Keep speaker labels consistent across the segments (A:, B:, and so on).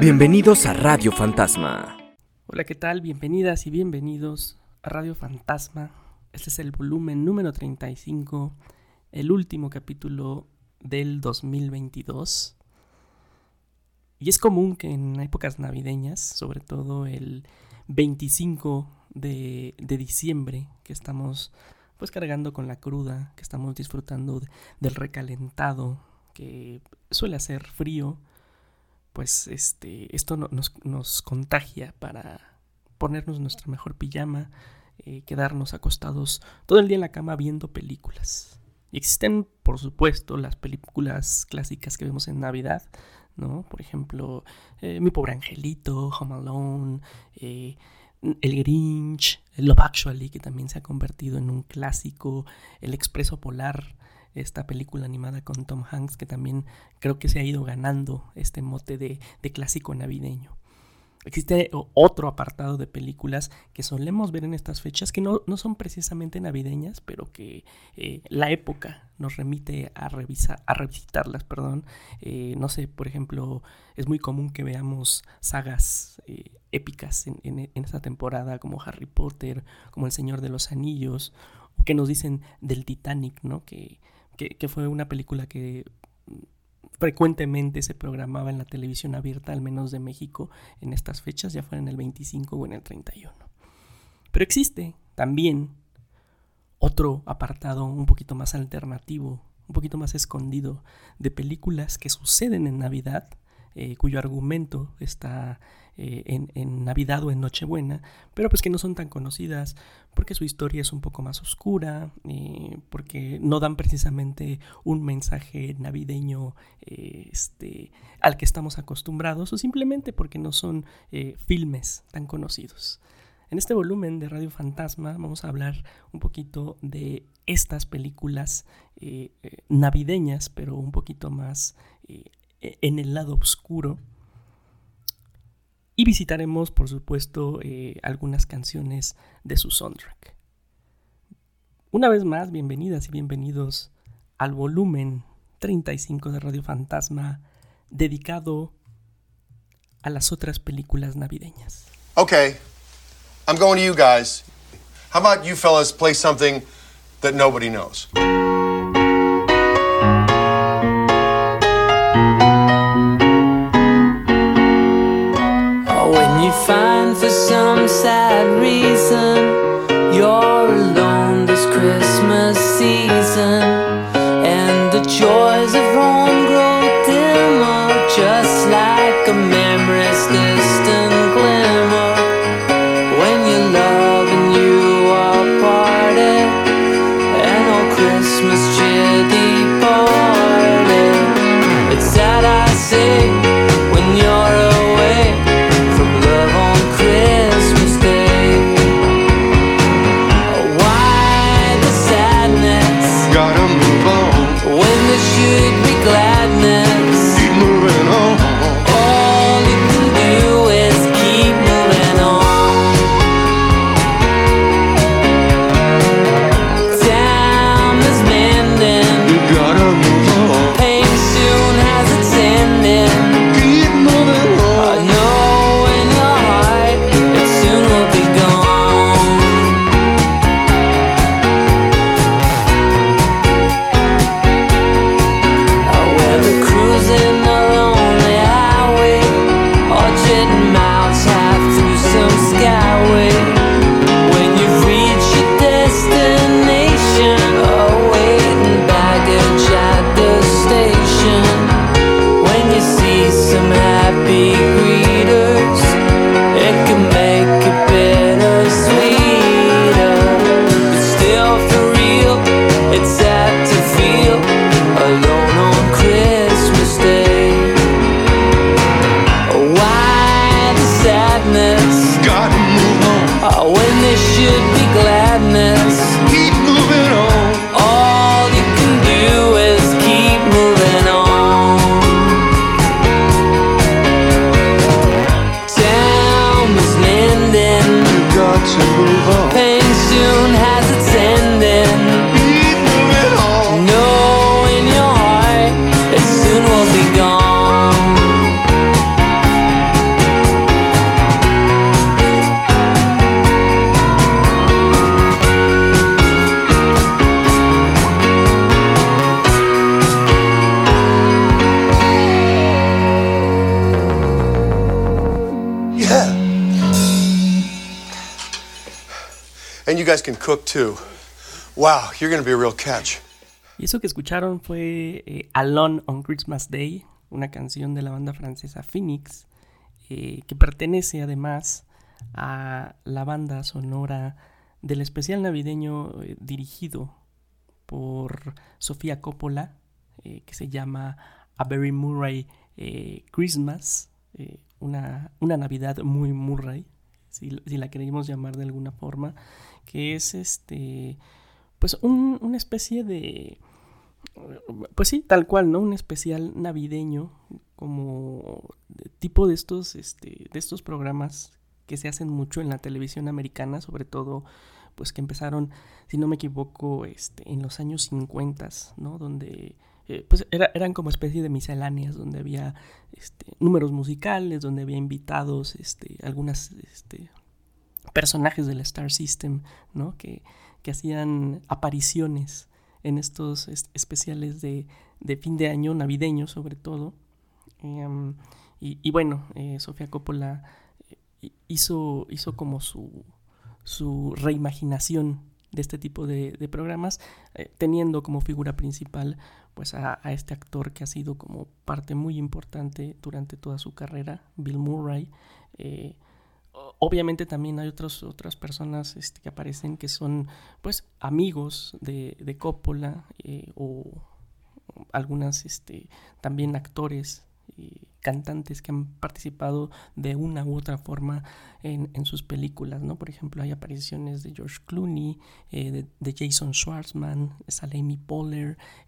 A: Bienvenidos a Radio Fantasma.
B: Hola, ¿qué tal? Bienvenidas y bienvenidos a Radio Fantasma. Este es el volumen número 35, el último capítulo del 2022. Y es común que en épocas navideñas, sobre todo el 25 de, diciembre, que estamos pues cargando con la cruda, que estamos disfrutando del recalentado, que suele hacer frío, pues este, esto nos, nos contagia para ponernos nuestra mejor pijama, eh, quedarnos acostados todo el día en la cama viendo películas. Y existen, por supuesto, las películas clásicas que vemos en Navidad, ¿no? Por ejemplo, eh, Mi pobre angelito, Home Alone, eh, El Grinch, Love Actually, que también se ha convertido en un clásico, El Expreso Polar, esta película animada con Tom Hanks que también creo que se ha ido ganando este mote de, clásico navideño. Existe otro apartado de películas que solemos ver en estas fechas que no, son precisamente navideñas, pero que eh, la época nos remite a, revisar, a revisitarlas. Perdón. Eh, no sé, por ejemplo, es muy común que veamos sagas eh, épicas en, en, en, esta temporada, como Harry Potter, como El Señor de los Anillos, o que nos dicen del Titanic, ¿no? Que que, fue una película que frecuentemente se programaba en la televisión abierta, al menos de México, en estas fechas, ya fuera en el 25 o en el 31. Pero existe también otro apartado un poquito más alternativo, un poquito más escondido, de películas que suceden en Navidad, eh, cuyo argumento está eh, en, Navidad o en Nochebuena, pero pues que no son tan conocidas porque su historia es un poco más oscura, eh, porque no dan precisamente un mensaje navideño eh, este, al que estamos acostumbrados o simplemente porque no son filmes tan conocidos. En este volumen de Radio Fantasma vamos a hablar un poquito de estas películas navideñas, pero un poquito más en el lado oscuro y visitaremos, por supuesto, eh, algunas canciones de su soundtrack. Una vez más, bienvenidas y bienvenidos al volumen 35 de Radio Fantasma, dedicado a las otras películas navideñas.
C: Okay, I'm going to you guys. How about you fellas play something that nobody knows?
D: Sad reason
C: can cook too. Wow, you're gonna be a real catch.
B: Y eso que escucharon fue eh, Alone on Christmas Day, una canción de la banda francesa Phoenix, eh, que pertenece además a la banda sonora del especial navideño eh, dirigido por Sofía Coppola, eh, que se llama A Very Murray Christmas, una, una Navidad muy Murray, si, si la queremos llamar de alguna forma, que es este, pues un- una especie de, pues sí, tal cual, ¿no? Un especial navideño, como tipo de estos, este, de estos programas que se hacen mucho en la televisión americana, sobre todo, pues que empezaron, si no me equivoco, este, en los años 50, ¿no? Donde, eh, pues era- eran como especie de misceláneas, donde había, este, números musicales, donde había invitados, este, algunas, este, personajes del Star System, ¿no? Que, que hacían apariciones en estos es- especiales de, de fin de año, navideños sobre todo. Em, y, y bueno, eh, Sofía Coppola eh, hizo, hizo como su, su reimaginación de este tipo de, programas, eh, teniendo como figura principal pues a, a este actor que ha sido como parte muy importante durante toda su carrera, Bill Murray. Eh, obviamente también hay otros, otras personas este, que aparecen que son pues amigos de, de Coppola eh, o algunas este, también actores y cantantes que han participado de una u otra forma en, en sus películas, ¿no? Por ejemplo, hay apariciones de George Clooney, eh, de, Jason Schwartzman, sale Amy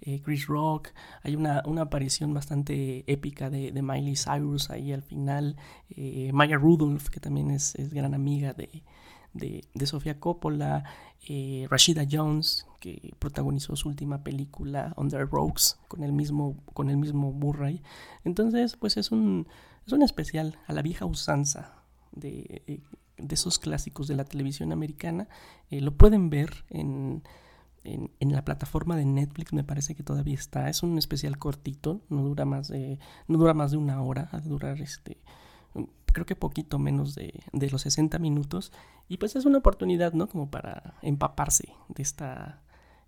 B: eh, Chris Rock, hay una, una aparición bastante épica de, de Miley Cyrus ahí al final, eh, Maya Rudolph, que también es, es gran amiga de, de, de Sofía Coppola, eh, Rashida Jones, que protagonizó su última película, Under Rocks, con el mismo, con el mismo Murray. Entonces, pues es un, es un especial a la vieja usanza de, de esos clásicos de la televisión americana. Eh, lo pueden ver en, en, en la plataforma de Netflix, me parece que todavía está. Es un especial cortito, no dura más de, no dura más de una hora, de durar este creo que poquito menos de, de los 60 minutos. Y pues es una oportunidad, ¿no? Como para empaparse de, esta,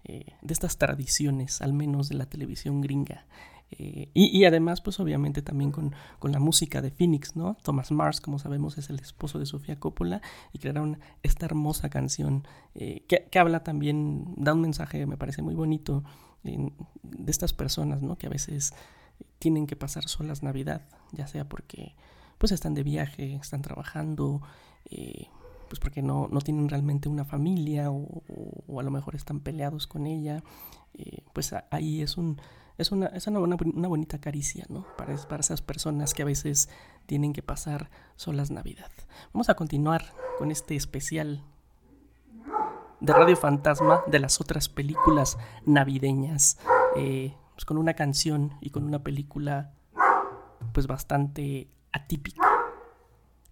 B: eh, de estas tradiciones, al menos de la televisión gringa. Eh, y, y además, pues obviamente también con, con la música de Phoenix, ¿no? Thomas Mars, como sabemos, es el esposo de Sofía Coppola y crearon esta hermosa canción eh, que, que habla también, da un mensaje, me parece muy bonito, de estas personas, ¿no? Que a veces tienen que pasar solas Navidad, ya sea porque pues están de viaje, están trabajando, eh, pues porque no, no tienen realmente una familia o, a lo mejor están peleados con ella, eh, pues ahí es un es una, es una, una bonita caricia, ¿no? Para, para esas personas que a veces tienen que pasar solas Navidad. Vamos a continuar con este especial de Radio Fantasma de las otras películas navideñas, eh, pues con una canción y con una película pues bastante atípica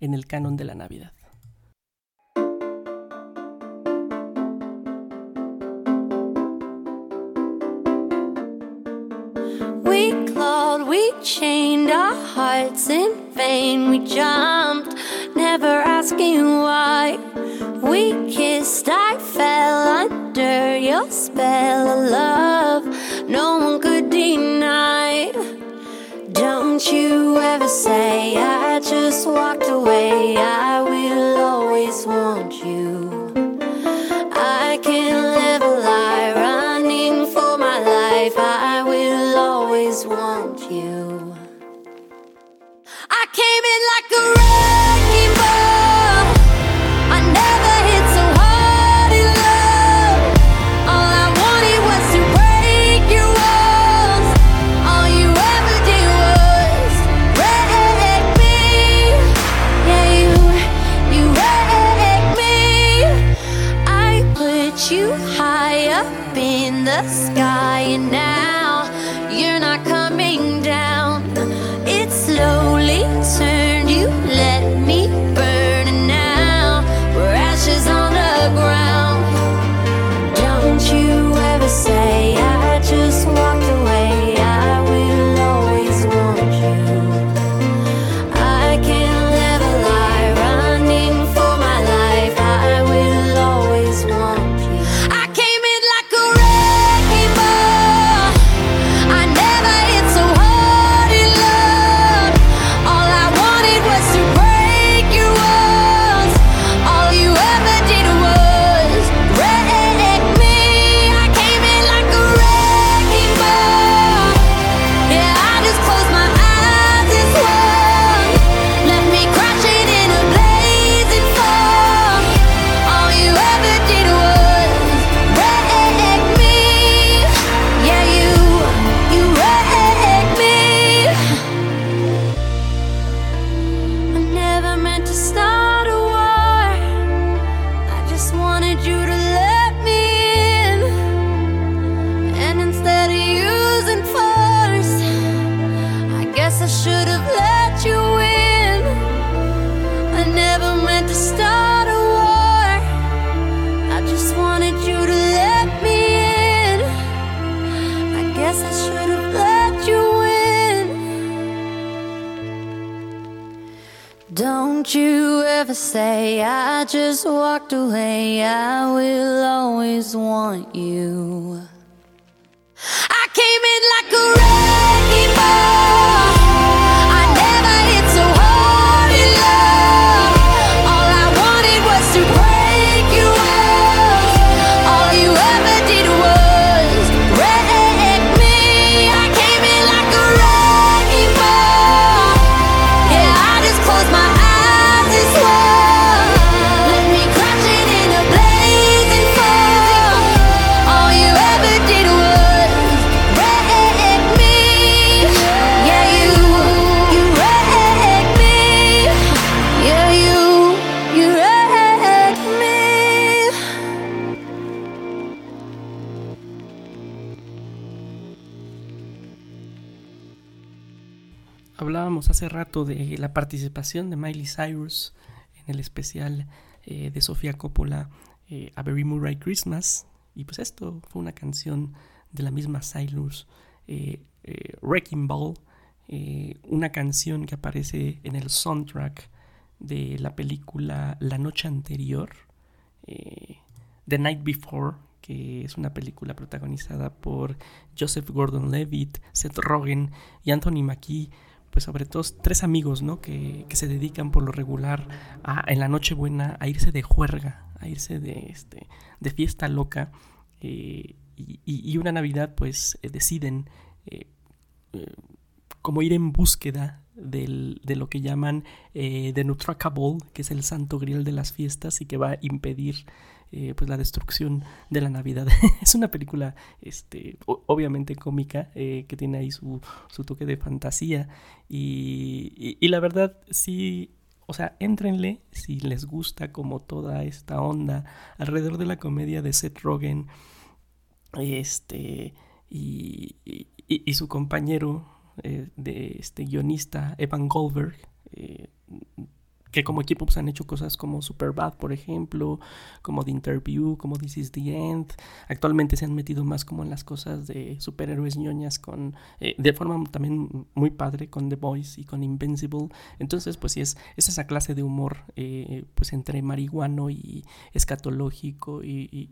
B: en el canon de la Navidad.
E: We clawed, we chained our hearts in vain. We jumped, never asking why. We kissed, I fell under your spell of love. No one could deny. You ever say I just walked away. I
B: De la participación de Miley Cyrus en el especial eh, de Sofía Coppola eh, A Very Murray Christmas. Y pues esto fue una canción de la misma Cyrus, eh, Wrecking Ball, una canción que aparece en el soundtrack de la película La Noche Anterior, The Night Before, que es una película protagonizada por Joseph Gordon-Levitt, Seth Rogen y Anthony Mackie, pues sobre todo tres amigos, ¿no? Que, que se dedican por lo regular a, en la Nochebuena a irse de juerga, a irse de, este, de fiesta loca. eh, y, una Navidad, pues eh, deciden eh, como ir en búsqueda del- de lo que llaman The Nutracable, que es el santo grial de las fiestas y que va a impedir eh, pues la destrucción de la Navidad. es una película este, obviamente cómica eh, que tiene ahí su, su toque de fantasía y, la verdad sí, o sea, éntrenle si les gusta como toda esta onda alrededor de la comedia de Seth Rogen este y, y- su compañero eh, de este guionista Evan Goldberg que como equipo pues, han hecho cosas como Superbad, por ejemplo, como The Interview, como This is the End. Actualmente se han metido más como en las cosas de superhéroes ñoñas con eh, de forma también muy padre con The Boys y con Invincible. Entonces, pues sí es, es esa clase de humor eh, pues entre marihuano y escatológico y,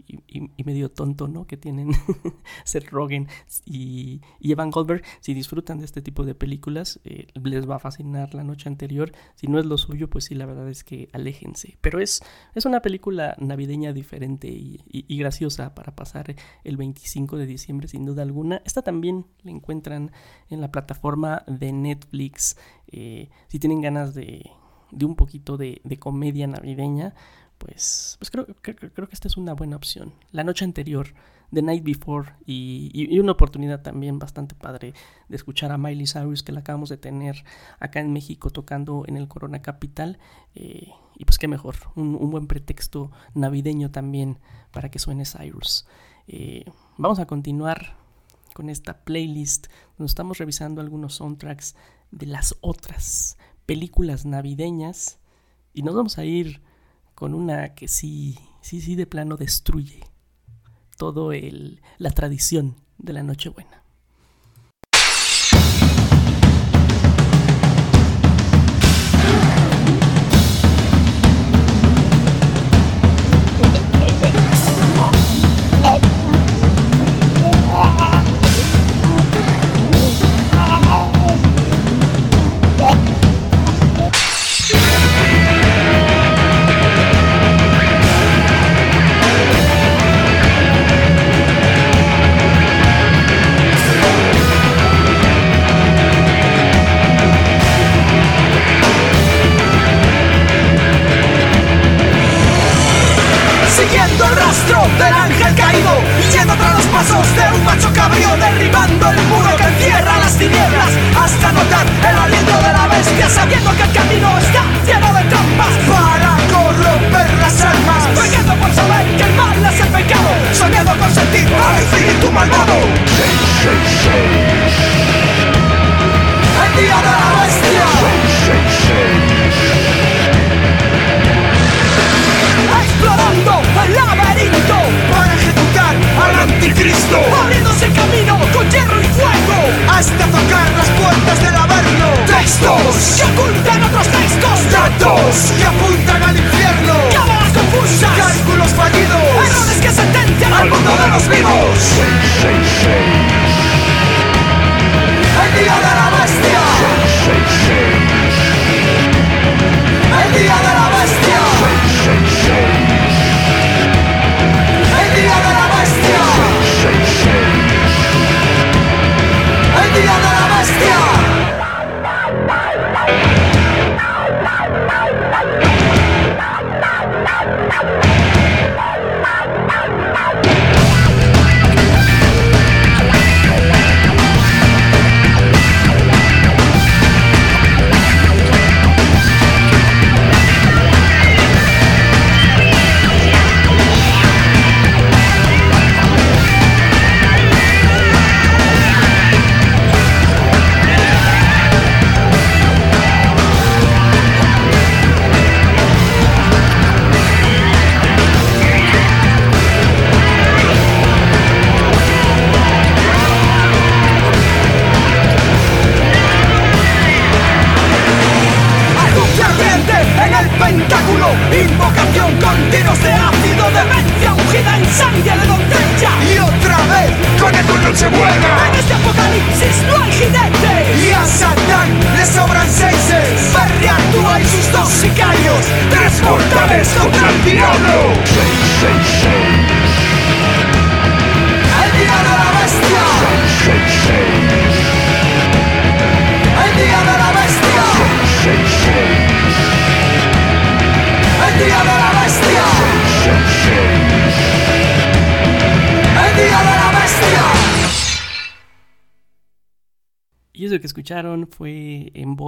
B: medio tonto, ¿no? Que tienen Seth Rogen y, y Evan Goldberg. Si disfrutan de este tipo de películas, eh, les va a fascinar la noche anterior. Si no es lo suyo, pues sí, la verdad es que aléjense. Pero es, es una película navideña diferente y, y- y graciosa para pasar el 25 de diciembre, sin duda alguna. Esta también la encuentran en la plataforma de Netflix. Eh, si tienen ganas de, de un poquito de, de comedia navideña, pues, pues creo, creo, creo que esta es una buena opción. La noche anterior, The Night Before, y, una oportunidad también bastante padre de escuchar a Miley Cyrus, que la acabamos de tener acá en México tocando en el Corona Capital. eh, y pues qué mejor, un, un buen pretexto navideño también para que suene Cyrus. Eh, vamos a continuar con esta playlist donde estamos revisando algunos soundtracks de las otras películas navideñas y nos vamos a ir con una que sí, sí, sí de plano destruye todo el, la tradición de la Nochebuena.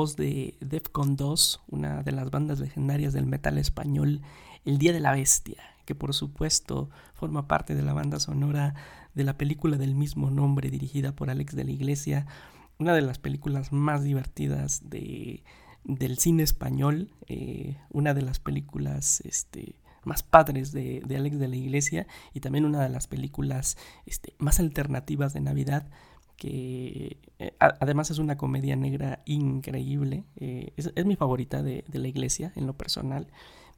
B: Voz de Defcon 2, una de las bandas legendarias del metal español, El Día de la Bestia, que por supuesto forma parte de la banda sonora de la película del mismo nombre dirigida por Alex de la Iglesia, una de las películas más divertidas de, del cine español, eh, una de las películas este, más padres de, Alex de la Iglesia y también una de las películas este, más alternativas de Navidad que eh, además es una comedia negra increíble. eh, es, es mi favorita de, de la iglesia en lo personal.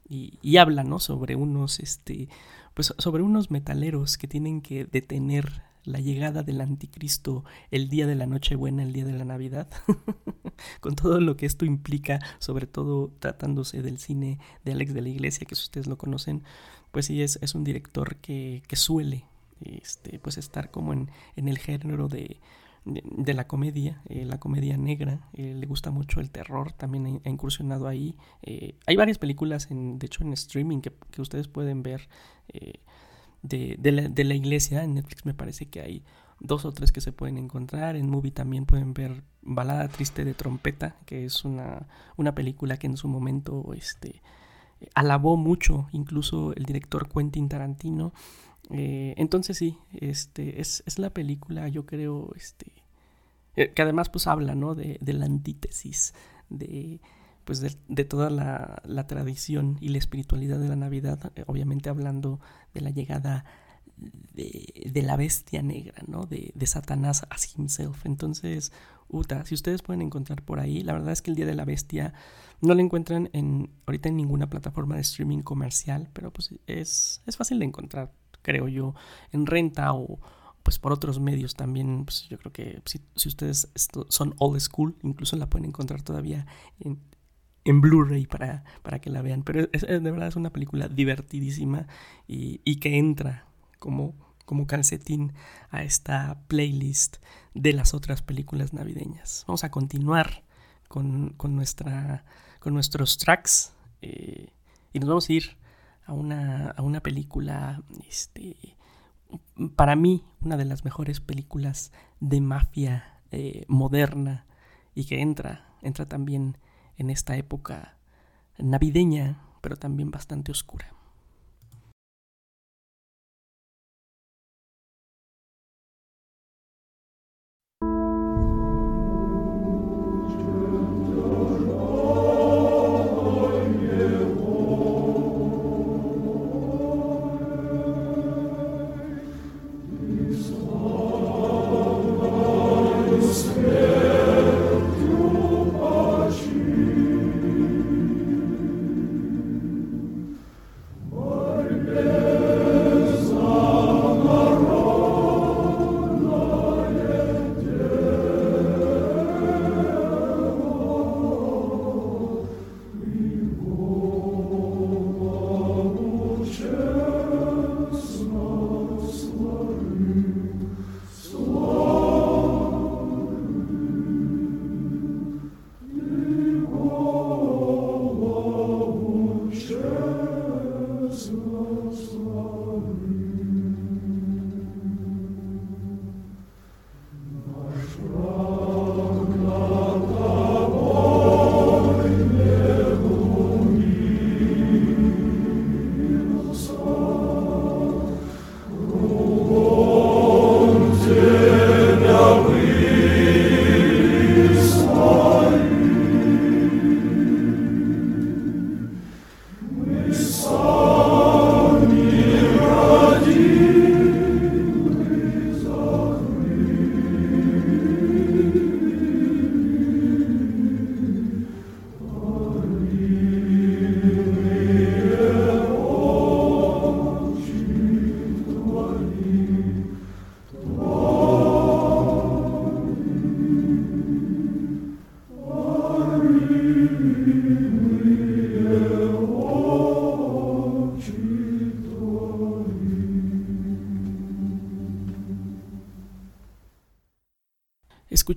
B: Y, y habla, ¿no? Sobre unos, este, pues sobre unos metaleros que tienen que detener la llegada del anticristo el día de la Nochebuena, el día de la Navidad, con todo lo que esto implica, sobre todo tratándose del cine de Alex de la Iglesia, que si ustedes lo conocen, pues sí, es, es un director que, que suele este, pues estar como en, en el género de, de, la comedia, eh, la comedia negra, eh, le gusta mucho el terror, también ha, incursionado ahí. Eh, hay varias películas, en, de hecho en streaming, que, que ustedes pueden ver de, de, la, de la iglesia, en Netflix me parece que hay dos o tres que se pueden encontrar, en Movie también pueden ver Balada Triste de Trompeta, que es una, una película que en su momento este, alabó mucho, incluso el director Quentin Tarantino. Eh, entonces sí, este, es, es, la película, yo creo, este, eh, que además pues habla, ¿no? De, de la antítesis, de, pues de, de toda la, la, tradición y la espiritualidad de la Navidad, eh, obviamente hablando de la llegada de, la bestia negra, ¿no? De, Satanás as himself. Entonces, Uta, si ustedes pueden encontrar por ahí, la verdad es que el Día de la Bestia no lo encuentran en, ahorita en ninguna plataforma de streaming comercial, pero pues es, es fácil de encontrar, creo yo, en renta o pues por otros medios también, pues yo creo que si, si ustedes son old school, incluso la pueden encontrar todavía en, en Blu-ray para, para que la vean. Pero de verdad es una película divertidísima y, y que entra como, como calcetín a esta playlist de las otras películas navideñas. Vamos a continuar con, con, nuestra, con nuestros tracks eh, y nos vamos a ir a una, a una película, este, para mí, una de las mejores películas de mafia eh, moderna y que entra, entra también en esta época navideña, pero también bastante oscura.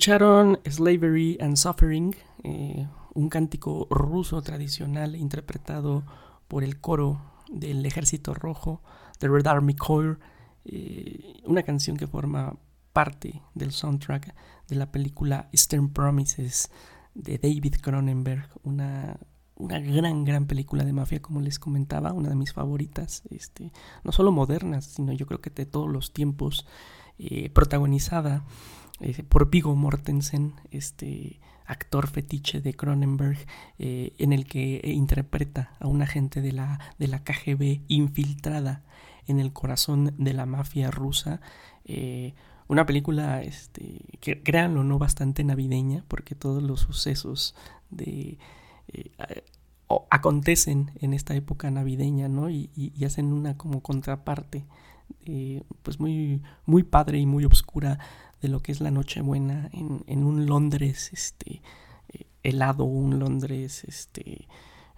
B: Escucharon Slavery and Suffering, eh, un cántico ruso tradicional interpretado por el coro del Ejército Rojo, The Red Army Corps, eh, una canción que forma parte del soundtrack de la película Stern Promises de David Cronenberg, una, una gran, gran película de mafia, como les comentaba, una de mis favoritas, este, no solo modernas, sino yo creo que de todos los tiempos, eh, protagonizada eh, por Vigo Mortensen, este actor fetiche de Cronenberg, eh, en el que interpreta a un agente de la, de la KGB infiltrada en el corazón de la mafia rusa. una película, este, que créanlo, no bastante navideña, porque todos los sucesos de acontecen en esta época navideña, ¿no? Y, hacen una como contraparte, eh, pues muy, muy padre y muy oscura de lo que es la Nochebuena en, un Londres, este, eh, helado, un Londres, este,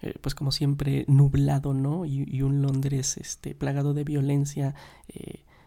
B: eh, pues como siempre nublado, ¿no? Y, y, un Londres, este, plagado de violencia,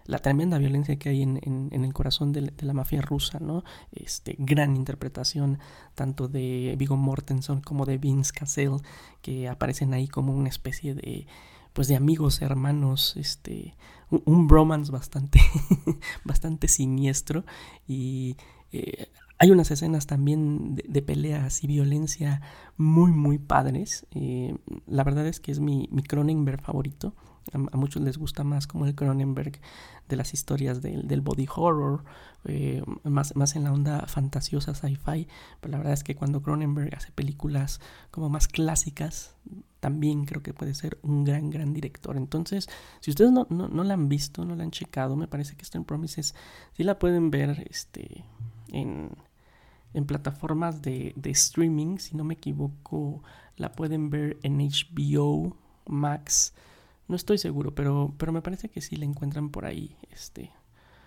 B: la tremenda violencia que hay en, el corazón de, la mafia rusa, ¿no? Este, gran interpretación tanto de Viggo Mortensen como de Vince Cassell, que aparecen ahí como una especie de pues de amigos, hermanos, este, un, bromance bastante, bastante siniestro y eh, hay unas escenas también de, peleas y violencia muy, muy padres. Eh, la verdad es que es mi, mi Cronenberg favorito. A, muchos les gusta más como el Cronenberg de las historias del, body horror, eh, más, más en la onda fantasiosa sci-fi. Pero la verdad es que cuando Cronenberg hace películas como más clásicas, también creo que puede ser un gran, gran director. Entonces, si ustedes no, no, la han visto, no la han checado, me parece que Stern Promises sí la pueden ver este, en, en plataformas de, de, streaming. Si no me equivoco, la pueden ver en HBO Max. No estoy seguro, pero, pero me parece que sí la encuentran por ahí, este,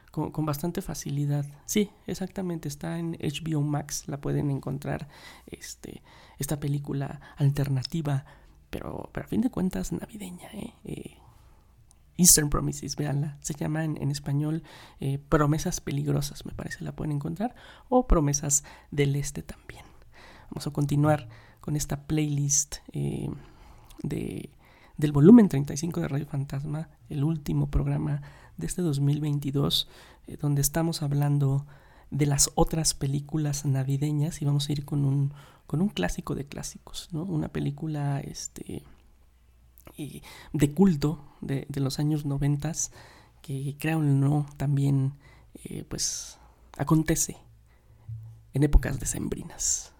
B: con, con, bastante facilidad. Sí, exactamente, está en HBO Max, la pueden encontrar, este, esta película alternativa, pero, pero a fin de cuentas navideña, ¿eh? eh Eastern Promises, véanla, se llama en, español eh, Promesas Peligrosas, me parece, la pueden encontrar, o Promesas del Este también. Vamos a continuar con esta playlist eh, de del volumen 35 de Radio Fantasma, el último programa de este 2022, eh, donde estamos hablando de las otras películas navideñas y vamos a ir con un, con un clásico de clásicos, ¿no? Una película este, de culto de, los años 90 que, creo o no, también eh, pues acontece en épocas decembrinas.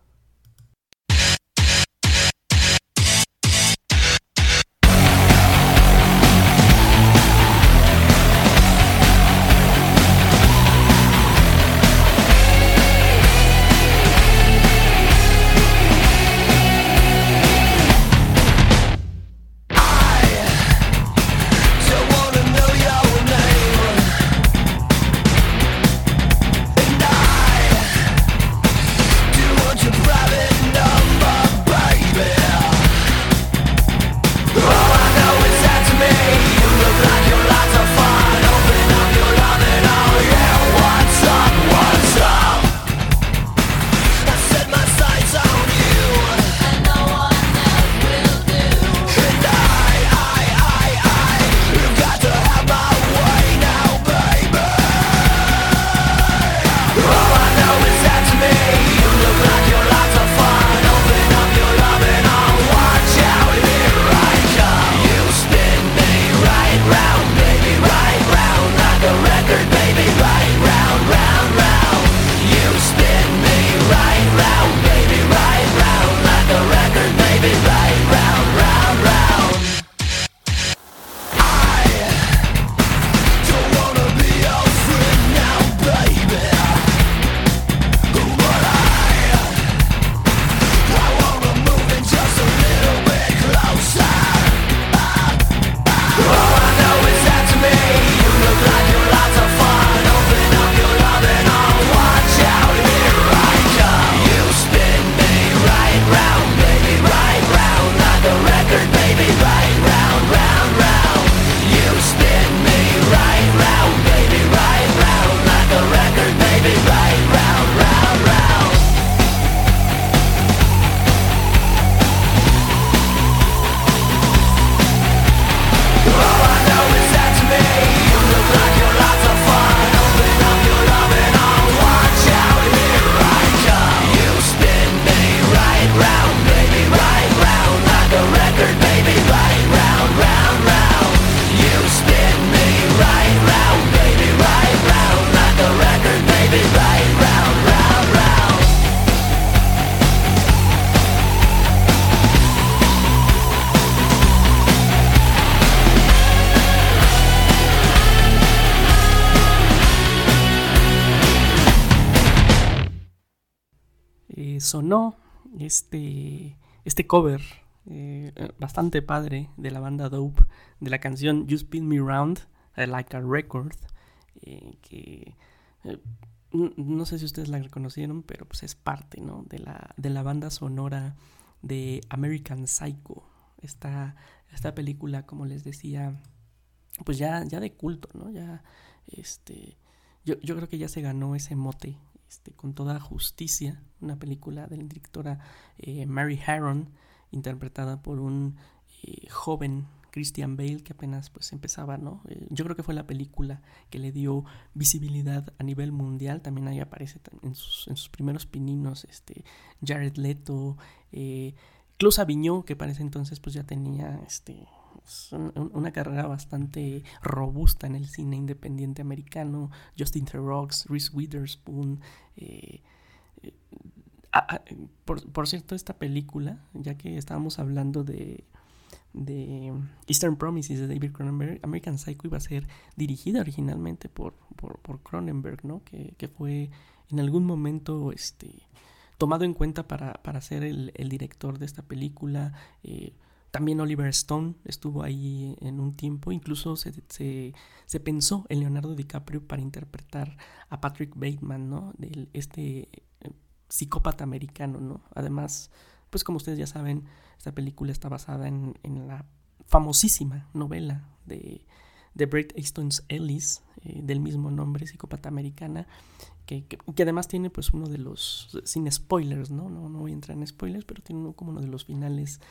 B: Este, este cover eh, bastante padre de la banda Dope de la canción You Spin Me Round, I Like a Record, eh, que eh, no sé si ustedes la reconocieron, pero pues es parte ¿no? de, la, de la banda sonora de American Psycho, esta, esta película, como les decía, pues ya, ya de culto, ¿no? Ya, este, yo, yo creo que ya se ganó ese mote este, con toda justicia, una película de la directora eh, Mary Harron, interpretada por un eh, joven Christian Bale que apenas pues empezaba, ¿no? Eh, yo creo que fue la película que le dio visibilidad a nivel mundial, también ahí aparece en sus, en sus primeros pininos este, Jared Leto, eh, Klaus que para entonces pues ya tenía este, un- un- una carrera bastante robusta en el cine independiente americano, Justin Theroux, Reese Witherspoon, eh, ah, ah, por, por cierto, esta película, ya que estábamos hablando de, de Eastern Promises de David Cronenberg, American Psycho iba a ser dirigida originalmente por, por, por Cronenberg, ¿no? Que, que fue en algún momento este, tomado en cuenta para, para ser el, el director de esta película. eh, también Oliver Stone estuvo ahí en un tiempo, incluso se, se, pensó en Leonardo DiCaprio para interpretar a Patrick Bateman, ¿no? De este eh, psicópata americano, ¿no? Además, pues como ustedes ya saben, esta película está basada en, en la famosísima novela de, de Bret Easton Ellis, eh, del mismo nombre, psicópata americana, que, que, además tiene pues uno de los, sin spoilers, ¿no? No, no voy a entrar en spoilers, pero tiene uno como uno de los finales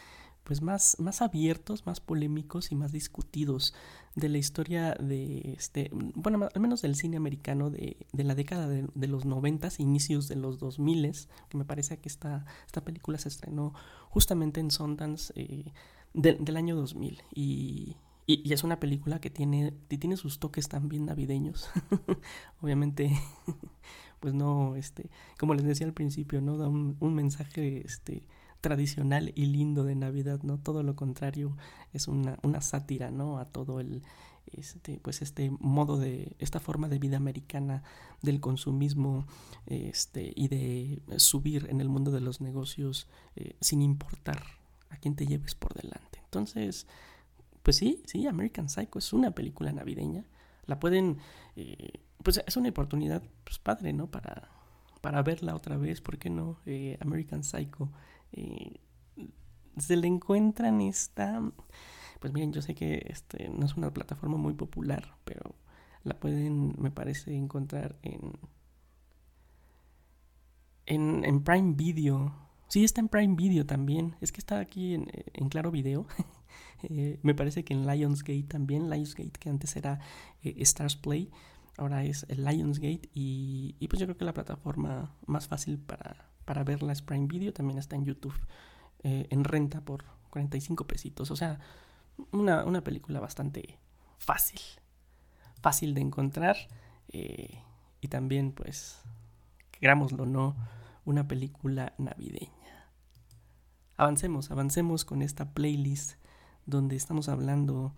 B: pues más, más abiertos, más polémicos y más discutidos de la historia de este, bueno, al menos del cine americano de, de la década de, los noventas, inicios de los 2000, que me parece que esta, esta película se estrenó justamente en Sundance eh, de, del año 2000 y, y, y, es una película que tiene, tiene sus toques también navideños. Obviamente, pues no, este, como les decía al principio, ¿no? Da un, un mensaje, este, tradicional y lindo de Navidad, ¿no? Todo lo contrario, es una, una sátira, ¿no? A todo el, este, pues este modo de, esta forma de vida americana del consumismo, este, y de subir en el mundo de los negocios eh, sin importar a quién te lleves por delante. Entonces, pues sí, sí, American Psycho es una película navideña. La pueden, eh, pues es una oportunidad, pues padre, ¿no? Para, para verla otra vez, ¿por qué no? Eh, American Psycho. Eh, se le encuentran esta pues miren yo sé que este no es una plataforma muy popular pero la pueden me parece encontrar en en, en Prime Video. Sí está en Prime Video también. Es que está aquí en, en Claro Video. Eh, me parece que en Lionsgate también. Lionsgate que antes era eh, Stars Play ahora es el Lionsgate y, y pues yo creo que la plataforma más fácil para para verla es Prime Video, también está en YouTube eh, en renta por 45 pesitos. O sea, una, una, película bastante fácil, fácil de encontrar eh, y también, pues, querámoslo o no, una película navideña. Avancemos, avancemos con esta playlist donde estamos hablando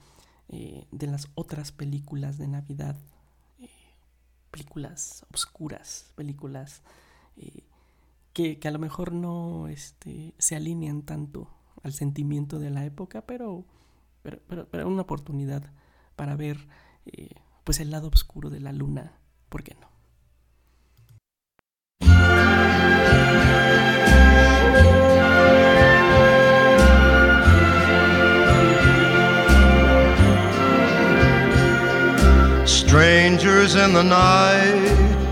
B: eh, de las otras películas de Navidad, películas obscuras, películas que, que, a lo mejor no este, se alinean tanto al sentimiento de la época, pero, pero, pero, pero una oportunidad para ver eh, pues el lado oscuro de la luna, ¿por qué no?
F: Strangers in the night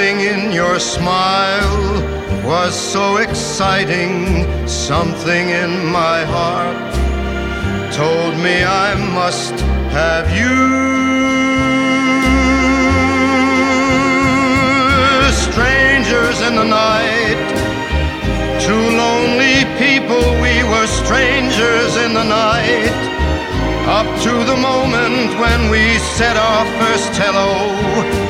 F: something in your smile was so exciting, something in my heart told me I must have you. Strangers in the night, two lonely people, we were strangers in the night. Up to the moment when we said our first hello,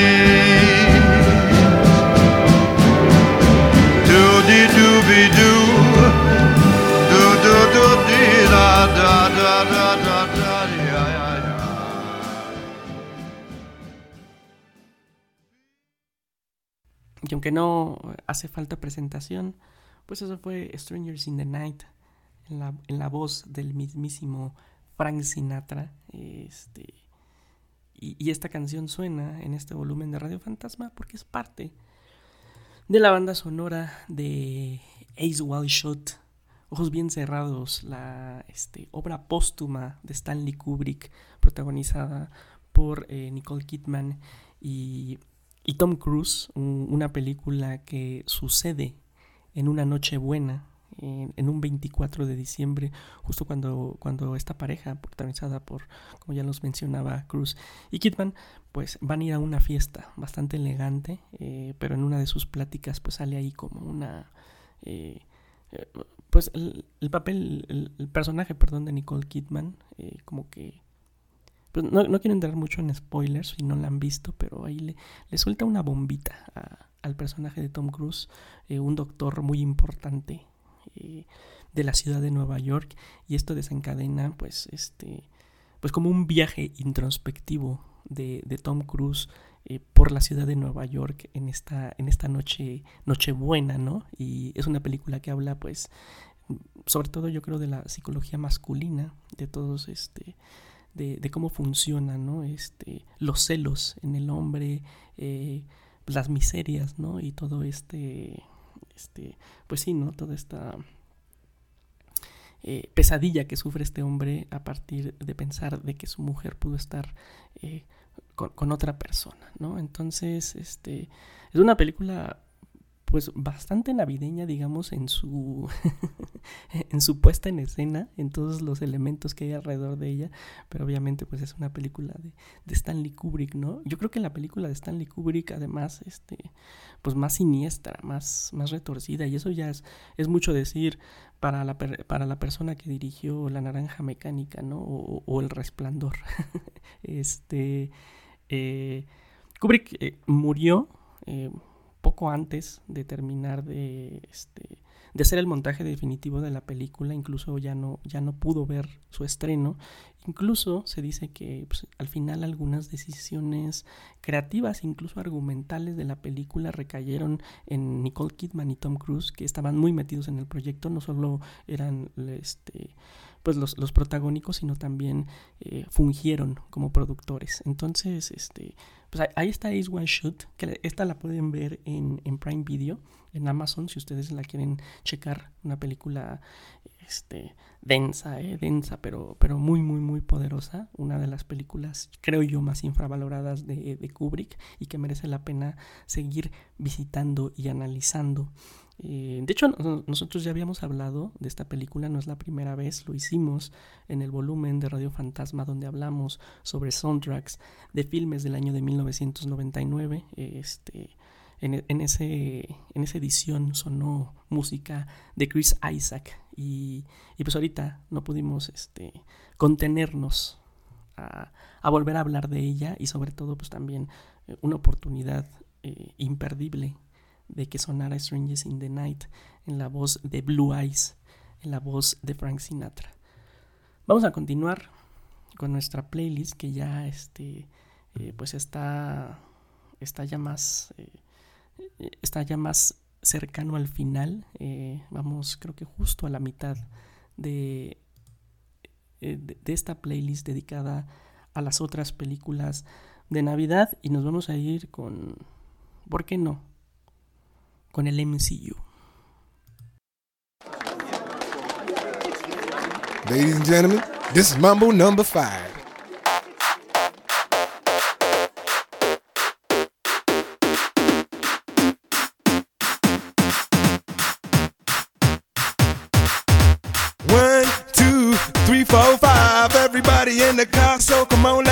B: Y aunque no hace falta presentación, pues eso fue Strangers in the Night, en la, en la voz del mismísimo Frank Sinatra. Este, y, esta canción suena en este volumen de Radio Fantasma porque es parte de la banda sonora de Ace Wide Shot, Ojos Bien Cerrados, la este, obra póstuma de Stanley Kubrick, protagonizada por eh, Nicole Kidman y, y Tom Cruise, un- una película que sucede en una noche buena, en, en un 24 de diciembre, justo cuando, cuando esta pareja, protagonizada por, como ya los mencionaba, Cruz y Kidman, pues van a ir a una fiesta bastante elegante, eh, pero en una de sus pláticas pues sale ahí como una... eh, eh, pues el, el papel, el, el personaje, perdón, de Nicole Kidman, eh, como que... Pues no, no quiero entrar mucho en spoilers si no la han visto, pero ahí le, le suelta una bombita al personaje de Tom Cruise, eh, un doctor muy importante eh, de la ciudad de Nueva York, y esto desencadena, pues, este, pues como un viaje introspectivo de, de Tom Cruise eh, por la ciudad de Nueva York en esta, en esta noche, nochebuena, ¿no? Y es una película que habla, pues, sobre todo yo creo de la psicología masculina, de todos este de, cómo funcionan ¿no? este, los celos en el hombre, eh, las miserias, ¿no? Y todo este, este, pues sí, ¿no? Toda esta eh, pesadilla que sufre este hombre a partir de pensar de que su mujer pudo estar eh, con, con otra persona, ¿no? Entonces, este, es una película pues bastante navideña, digamos, en su en su puesta en escena, en todos los elementos que hay alrededor de ella, pero obviamente pues es una película de, Stanley Kubrick, ¿no? Yo creo que la película de Stanley Kubrick además, este, pues más siniestra, más, más retorcida, y eso ya es, es mucho decir para la, per- para la persona que dirigió La Naranja Mecánica, ¿no? O, o El Resplandor. este, eh, Kubrick eh, murió eh, poco antes de terminar de, este, de hacer el montaje definitivo de la película, incluso ya no, ya no pudo ver su estreno. Incluso se dice que pues, al final algunas decisiones creativas, incluso argumentales de la película recayeron en Nicole Kidman y Tom Cruise, que estaban muy metidos en el proyecto, no solo eran este, pues los, los protagónicos, sino también eh, fungieron como productores. Entonces, este, pues ahí- está Ace One Shoot, que esta la pueden ver en, en Prime Video, en Amazon, si ustedes la quieren checar, una película este, densa, eh, densa, pero, pero muy, muy, muy poderosa. Una de las películas, creo yo, más infravaloradas de, de Kubrick y que merece la pena seguir visitando y analizando. Eh, de hecho, nosotros ya habíamos hablado de esta película, no es la primera vez, lo hicimos en el volumen de Radio Fantasma donde hablamos sobre soundtracks de filmes del año de 1999. Este, en, ese, en esa edición sonó música de Chris Isaac y, pues ahorita no pudimos este, contenernos a, volver a hablar de ella y sobre todo pues también eh, una oportunidad eh, imperdible de que sonara Strangers in the Night en la voz de Blue Eyes, en la voz de Frank Sinatra. Vamos a continuar con nuestra playlist que ya este, eh, pues está, está ya más eh, está ya más cercano al final. Eh, vamos, creo que justo a la mitad de, de, esta playlist dedicada a las otras películas de Navidad y nos vamos a ir con, ¿por qué no? Con el MCU.
G: Ladies and gentlemen, this is Mambo number five. One, two, three, four, five. Everybody in the car, so come on, the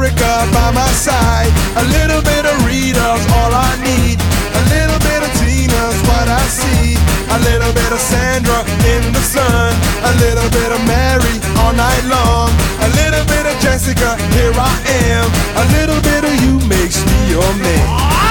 G: Erica by my side, a little bit of Rita's all I need, a little bit of Tina's what I see, a little bit of Sandra in the sun, a little bit of Mary all night long, a little bit of Jessica, here I am, a little bit of you makes me your man.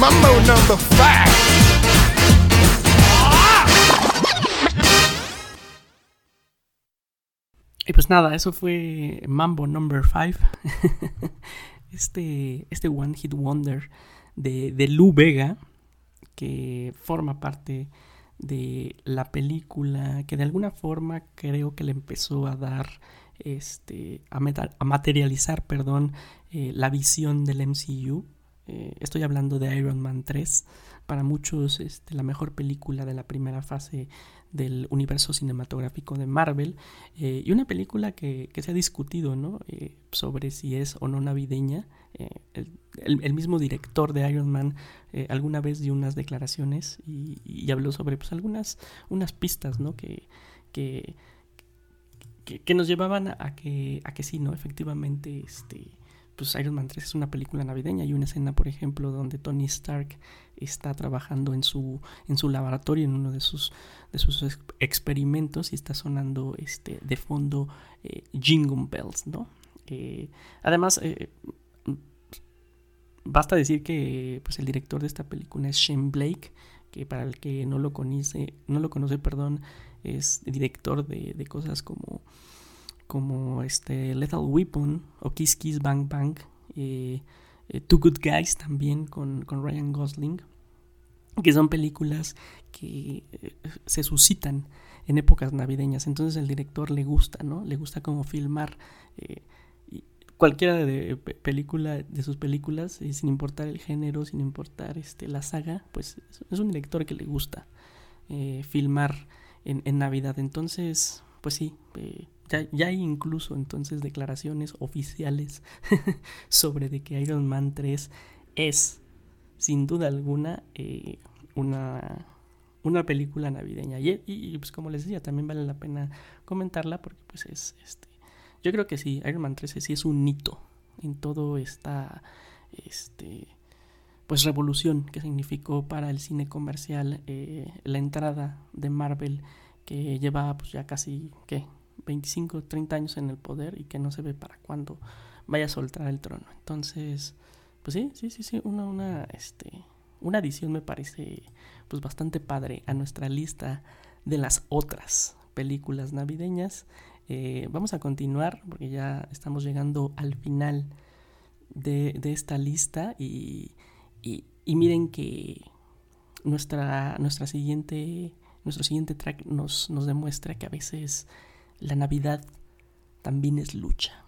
G: Mambo number five.
B: Y pues nada, eso fue Mambo Number 5. este, este One Hit Wonder de, de Lu Vega, que forma parte de la película, que de alguna forma creo que le empezó a dar, este, a, a materializar, perdón, eh, la visión del MCU. Eh, estoy hablando de Iron Man 3, para muchos este, la mejor película de la primera fase del universo cinematográfico de Marvel eh, y una película que, se ha discutido ¿no? sobre si es o no navideña. El, mismo director de Iron Man alguna vez dio unas declaraciones y, habló sobre pues, algunas unas pistas ¿no? que, que, que, nos llevaban a que, a que sí, ¿no? Efectivamente, este, pues Iron Man 3 es una película navideña. Hay una escena, por ejemplo, donde Tony Stark está trabajando en su, en su laboratorio, en uno de sus, de sus experimentos, y está sonando este, de fondo eh, Jingle Bells, ¿no? Eh, además, eh, basta decir que pues, el director de esta película es Shane Blake, que para el que no lo conoce, no lo conoce, perdón, es director de, de cosas como como este Lethal Weapon o Kiss Kiss Bang Bang, eh, eh, Two Good Guys también con, Ryan Gosling, que son películas que eh, se suscitan en épocas navideñas. Entonces el director le gusta, ¿no? Le gusta como filmar cualquiera de película de sus películas, sin importar el género, sin importar este, la saga, pues es un director que le gusta filmar en, en, Navidad. Entonces, pues sí, ya, hay incluso entonces declaraciones oficiales sobre de que Iron Man 3 es, sin duda alguna, eh, una, una película navideña. Y, pues como les decía, también vale la pena comentarla porque pues es, este, yo creo que sí, Iron Man 3 sí es un hito en todo esta, este, pues revolución que significó para el cine comercial eh, la entrada de Marvel que lleva pues ya casi, ¿qué? 25, 30 años en el poder y que no se ve para cuándo vaya a soltar el trono. Entonces, pues sí, sí, sí, sí, una, una, este, una adición me parece pues bastante padre a nuestra lista de las otras películas navideñas. Eh, vamos a continuar porque ya estamos llegando al final de, esta lista y, y, y, miren que nuestra, nuestra siguiente, nuestro siguiente track nos, nos demuestra que a veces la Navidad también es lucha.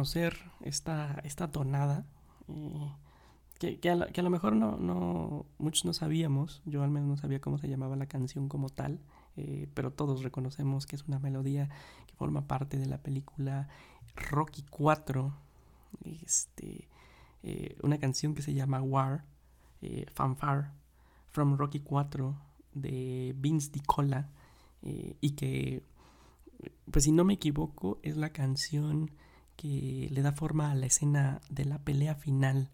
B: No reconocer esta, esta tonada. eh, que, a, lo- mejor no, muchos no sabíamos, yo al menos no sabía cómo se llamaba la canción como tal, eh, pero todos reconocemos que es una melodía que forma parte de la película Rocky 4, este, eh, una canción que se llama War, Fanfare, from Rocky 4, de Vince DiCola, y que, pues si no me equivoco, es la canción que le da forma a la escena de la pelea final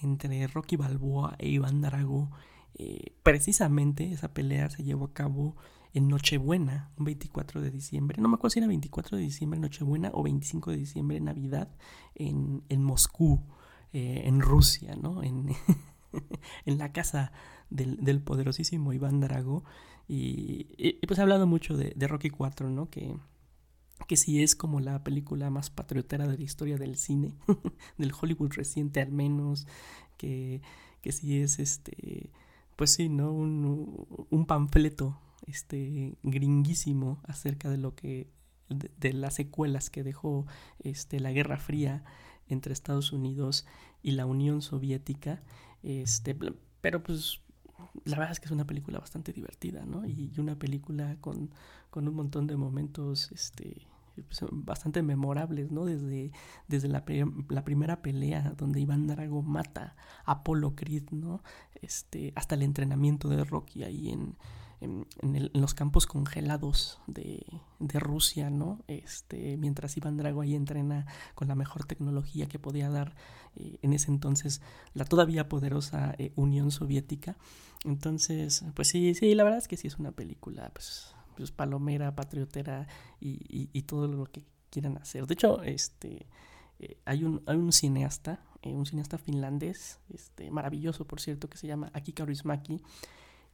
B: entre Rocky Balboa e Iván Drago. Eh, precisamente esa pelea se llevó a cabo en Nochebuena, un 24 de diciembre. No me acuerdo si era 24 de diciembre, Nochebuena, o 25 de diciembre, Navidad, en, Moscú, eh, en Rusia, ¿no? En, en la casa del, poderosísimo Iván Drago. Y pues he hablado mucho de, de Rocky 4, ¿no? Que, que sí es como la película más patriotera de la historia del cine, del Hollywood reciente al menos, que, que sí es este, pues sí, ¿no? Un, un panfleto este gringuísimo acerca de lo que de, las secuelas que dejó este la Guerra Fría entre Estados Unidos y la Unión Soviética este pero pues la verdad es que es una película bastante divertida no y, y una película con, con un montón de momentos este bastante memorables, ¿no? Desde, desde la, la, primera pelea donde Iván Drago mata a Apolo Creed, ¿no? Este, hasta el entrenamiento de Rocky ahí en, en, en los campos congelados de, de, Rusia, ¿no? Este, mientras Iván Drago ahí entrena con la mejor tecnología que podía dar eh, en ese entonces la todavía poderosa eh, Unión Soviética. Entonces, pues sí, sí, la verdad es que sí es una película, pues palomera, patriotera y, todo lo que quieran hacer. De hecho, este eh, hay, un, hay un cineasta, eh, un cineasta finlandés, este, maravilloso por cierto, que se llama Aki Kaurismäki,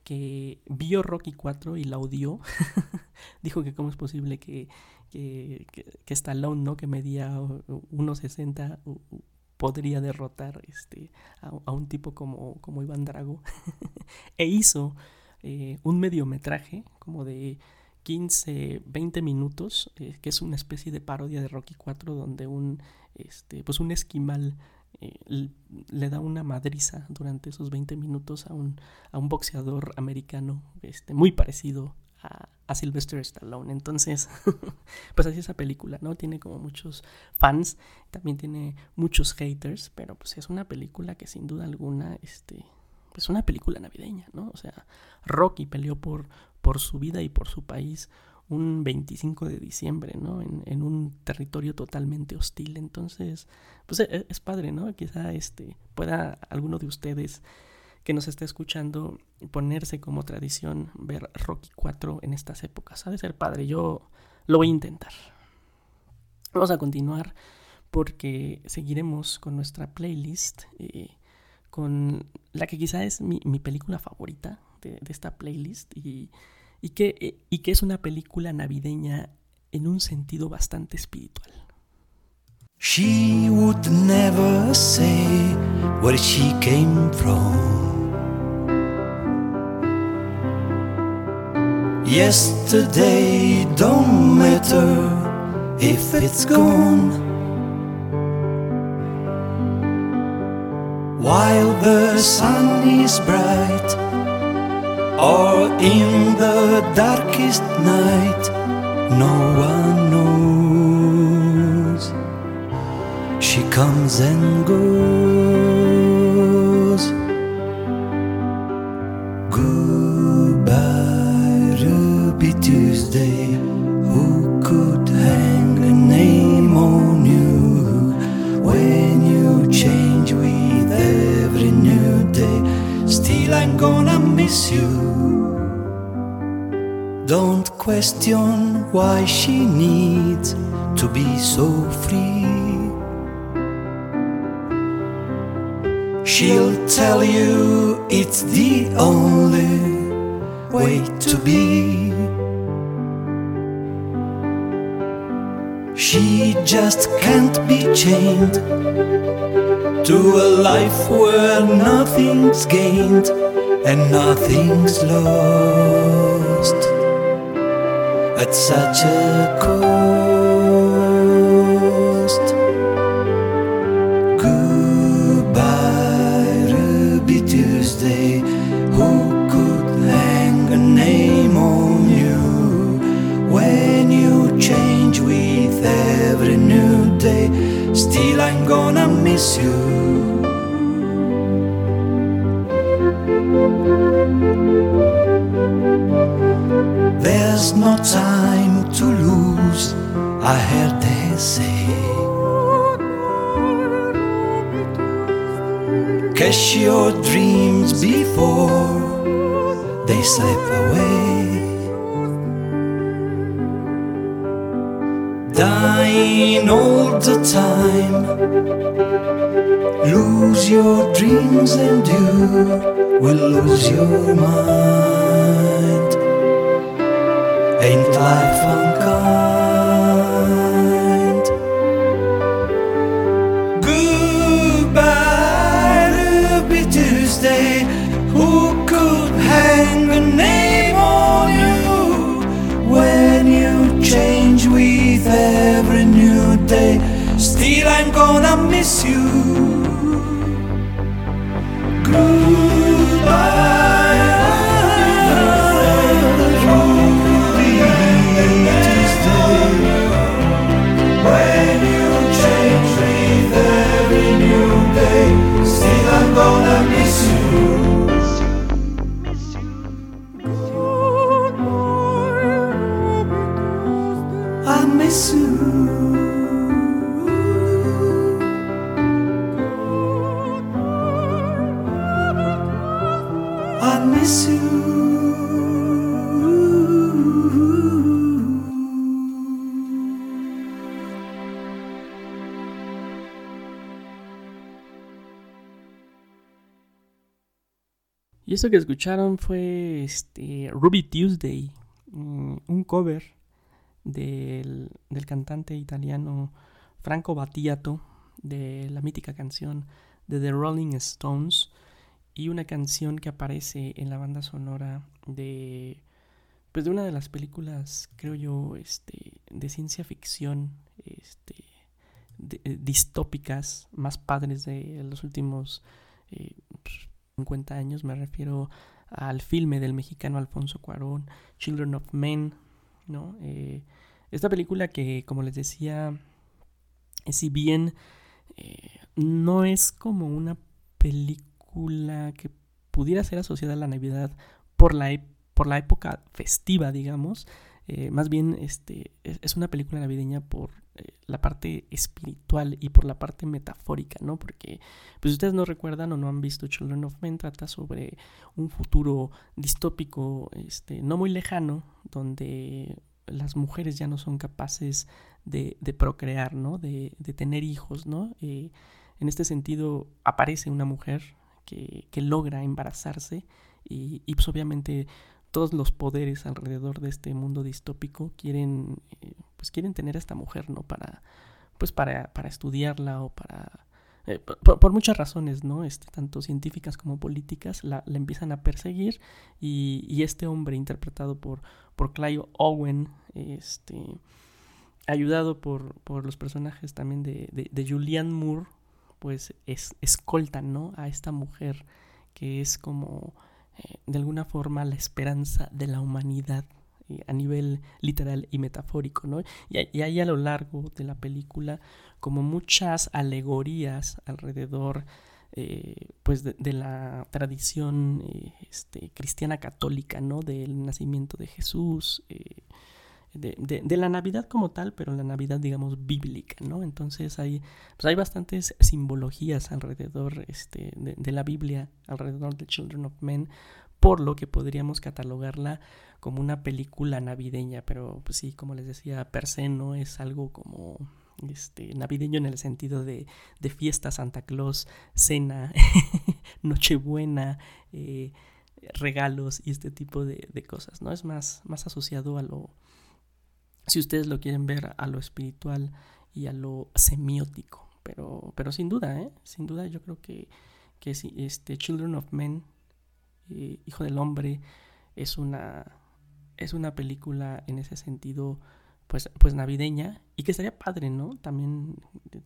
B: que vio Rocky 4 y la odió. Dijo que cómo es posible que, que, que, Stallone, ¿no? que medía 1.60, podría derrotar este, a, a, un tipo como, como Iván Drago. e hizo eh, un mediometraje como de 15, 20 minutos, eh, que es una especie de parodia de Rocky 4, donde un, este, pues un esquimal eh, le da una madriza durante esos 20 minutos a un, a un boxeador americano este, muy parecido a, a Sylvester Stallone. Entonces, pues así esa película, ¿no? Tiene como muchos fans, también tiene muchos haters, pero pues es una película que sin duda alguna, este, es una película navideña, ¿no? O sea, Rocky peleó por, por su vida y por su país un 25 de diciembre, ¿no? En, en un territorio totalmente hostil. Entonces, pues es, es, padre, ¿no? Quizá este, pueda alguno de ustedes que nos esté escuchando ponerse como tradición ver Rocky 4 en estas épocas. Ha de ser padre, yo lo voy a intentar. Vamos a continuar porque seguiremos con nuestra playlist. Eh, con la que quizá es mi, mi película favorita de, de esta playlist y, y, que, y que es una película navideña en un sentido bastante espiritual.
H: She would never say where she came from. Yesterday don't matter if it's gone. while the sun is bright, or in the darkest night, no one knows. She comes and goes. Goodbye, Ruby Tuesday. Still, I'm gonna miss you. Don't question why she needs to be so free. She'll tell you it's the only way to be. She just can't be chained to a life where nothing's gained and nothing's lost at such a cost. miss you. There's no time to lose, I heard they say. Catch your dreams before they slip away. Dying all the time. Lose your dreams and you will lose your mind. Ain't life unkind? Goodbye, Ruby Tuesday. Who could hang a name on you when you change with every new day? Still, I'm gonna miss you.
B: Y eso que escucharon fue este Ruby Tuesday, mm, un cover del, del cantante italiano Franco Battiato de la mítica canción de The Rolling Stones y una canción que aparece en la banda sonora de pues de una de las películas creo yo este de ciencia ficción este eh, distópicas más padres de los últimos eh, pues, 50 años. Me refiero al filme del mexicano Alfonso Cuarón Children of Men no Eh, esta película que como les decía si bien eh, no es como una película que pudiera ser asociada a la Navidad por la, por la época festiva, digamos, eh, más bien este, es, una película navideña por eh, la parte espiritual y por la parte metafórica, ¿no? Porque, pues ustedes no recuerdan o no han visto Children of Men, trata sobre un futuro distópico, este, no muy lejano, donde las mujeres ya no son capaces de, de procrear, ¿no? De, de tener hijos, ¿no? Eh, en este sentido, aparece una mujer que, logra embarazarse y, pues obviamente todos los poderes alrededor de este mundo distópico quieren, eh, pues quieren tener a esta mujer, ¿no? Para, pues para, para estudiarla o para... eh, por, muchas razones, ¿no? Este, tanto científicas como políticas, la, empiezan a perseguir y, y este hombre interpretado por, por Clive Owen, este, ayudado por, por los personajes también de, de, de Julianne Moore, pues es, escoltan, ¿no? A esta mujer que es como eh, de alguna forma la esperanza de la humanidad eh, a nivel literal y metafórico, ¿no? Y, hay a lo largo de la película como muchas alegorías alrededor eh, pues de, la tradición este, cristiana católica, ¿no? Del nacimiento de Jesús, de, de, de, la Navidad como tal, pero la Navidad, digamos, bíblica, ¿no? Entonces hay, pues hay bastantes simbologías alrededor este, de, la Biblia, alrededor de Children of Men, por lo que podríamos catalogarla como una película navideña, pero pues sí, como les decía, per se no es algo como este, navideño en el sentido de, de fiesta, Santa Claus, cena, Nochebuena, eh, regalos y este tipo de, de, cosas, ¿no? Es más, más asociado a lo, si ustedes lo quieren ver, a lo espiritual y a lo semiótico, pero, pero sin duda, ¿eh? Sin duda yo creo que, que si, este, Children of Men, eh, Hijo del Hombre, es una, es una película en ese sentido pues, pues navideña y que estaría padre, ¿no? También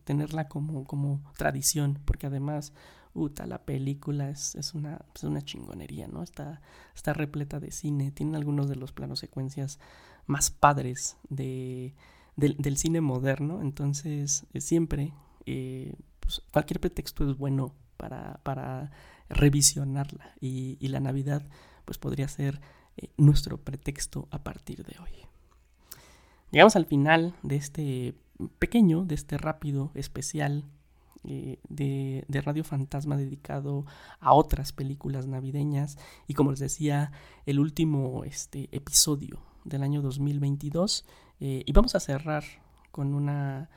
B: tenerla como, como tradición, porque además, uta, la película es, es, una, es una chingonería, ¿no? Está, está repleta de cine, tiene algunos de los planos secuencias más padres de, de del cine moderno, entonces eh, siempre eh, pues, cualquier pretexto es bueno para, para revisionarla. Y, la Navidad pues podría ser eh, nuestro pretexto a partir de hoy. Llegamos al final de este pequeño, de este rápido especial de, de, Radio Fantasma dedicado a otras películas navideñas. Y como les decía, el último este, episodio del año 2022 eh, y vamos a cerrar con una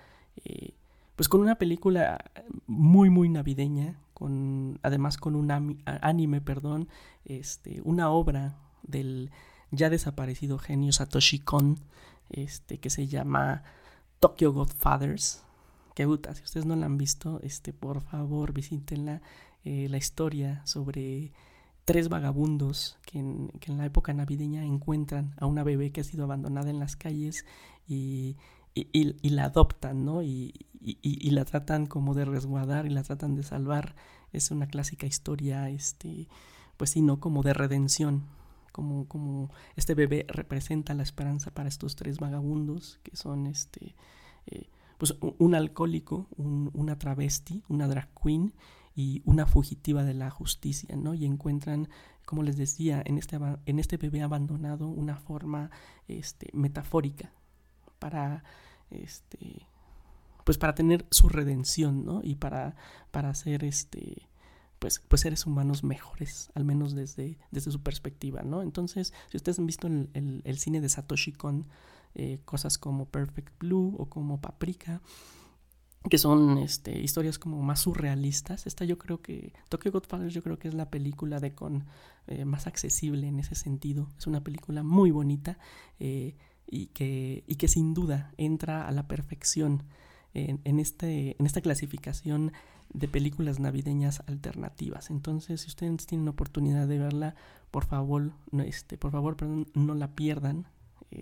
B: eh, pues con una película muy muy navideña con además con un anime perdón este una obra del ya desaparecido genio Satoshi Kon este que se llama Tokyo Godfathers que puta, si ustedes no la han visto, este, por favor visítenla. Eh, la historia sobre tres vagabundos que en, que en, la época navideña encuentran a una bebé que ha sido abandonada en las calles y, y, y, la adoptan, ¿no? Y, la tratan como de resguardar y la tratan de salvar. Es una clásica historia, este, pues sí, ¿no? Como de redención. Como, como este bebé representa la esperanza para estos tres vagabundos que son este eh, pues, un alcohólico, una travesti, una drag queen y una fugitiva de la justicia, ¿no? Y encuentran, como les decía, en este, en este bebé abandonado una forma este, metafórica para, este, pues para tener su redención, ¿no? Y para, para ser, este, pues, pues seres humanos mejores, al menos desde, desde su perspectiva, ¿no? Entonces, si ustedes han visto el, el cine de Satoshi Kon, eh, cosas como Perfect Blue o como Paprika, que son este, historias como más surrealistas. Esta yo creo que, Tokyo Godfathers yo creo que es la película de Con eh, más accesible en ese sentido. Es una película muy bonita eh, y, que, y que sin duda entra a la perfección en, este, en esta clasificación de películas navideñas alternativas. Entonces, si ustedes tienen oportunidad de verla, por favor, no, este, por favor, perdón, no la pierdan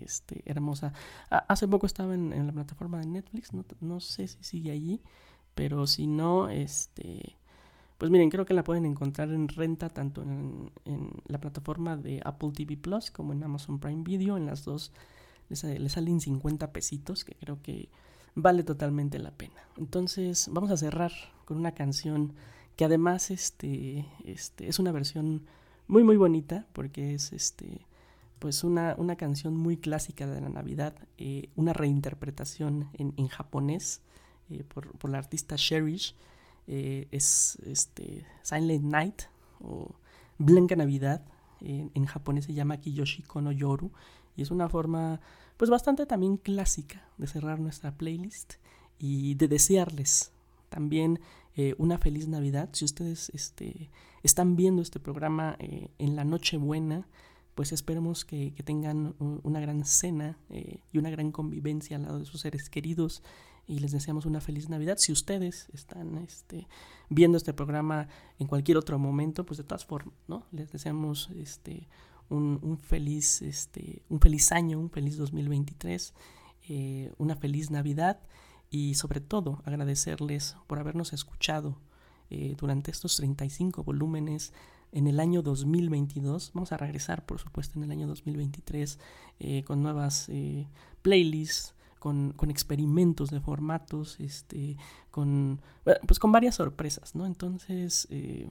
B: este, hermosa. hace poco estaba en, la plataforma de Netflix, no, sé si sigue allí, pero si no, este, pues miren, creo que la pueden encontrar en renta tanto en, la plataforma de Apple TV Plus como en Amazon Prime Video. En las dos les, salen 50 pesitos, que creo que vale totalmente la pena. Entonces, vamos a cerrar con una canción que además este, este, es una versión muy muy bonita porque es este pues una, una, canción muy clásica de la Navidad, eh, una reinterpretación en, en japonés eh, por, por, la artista Cherish, eh, es este, Silent Night o Blanca Navidad, en japonés se llama Kiyoshi Kono Yoru, y es una forma pues bastante también clásica de cerrar nuestra playlist y de desearles también una feliz Navidad. Si ustedes este, están viendo este programa en la Nochebuena, pues esperemos que, tengan una gran cena eh, y una gran convivencia al lado de sus seres queridos y les deseamos una feliz Navidad. Si ustedes están este, viendo este programa en cualquier otro momento, pues de todas formas, ¿no? Les deseamos este, un, feliz, este, un feliz año, un feliz 2023, eh, una feliz Navidad y sobre todo agradecerles por habernos escuchado eh, durante estos 35 volúmenes en el año 2022. Vamos a regresar, por supuesto, en el año 2023 eh, con nuevas eh, playlists, con, experimentos de formatos, este, con, pues con varias sorpresas, ¿no? Entonces, eh,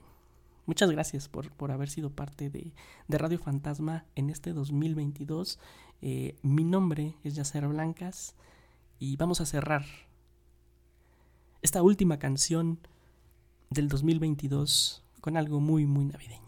B: muchas gracias por, por, haber sido parte de, de, Radio Fantasma en este 2022. mi nombre es Yacer Blancas y vamos a cerrar esta última canción del 2022 con algo muy, muy navideño.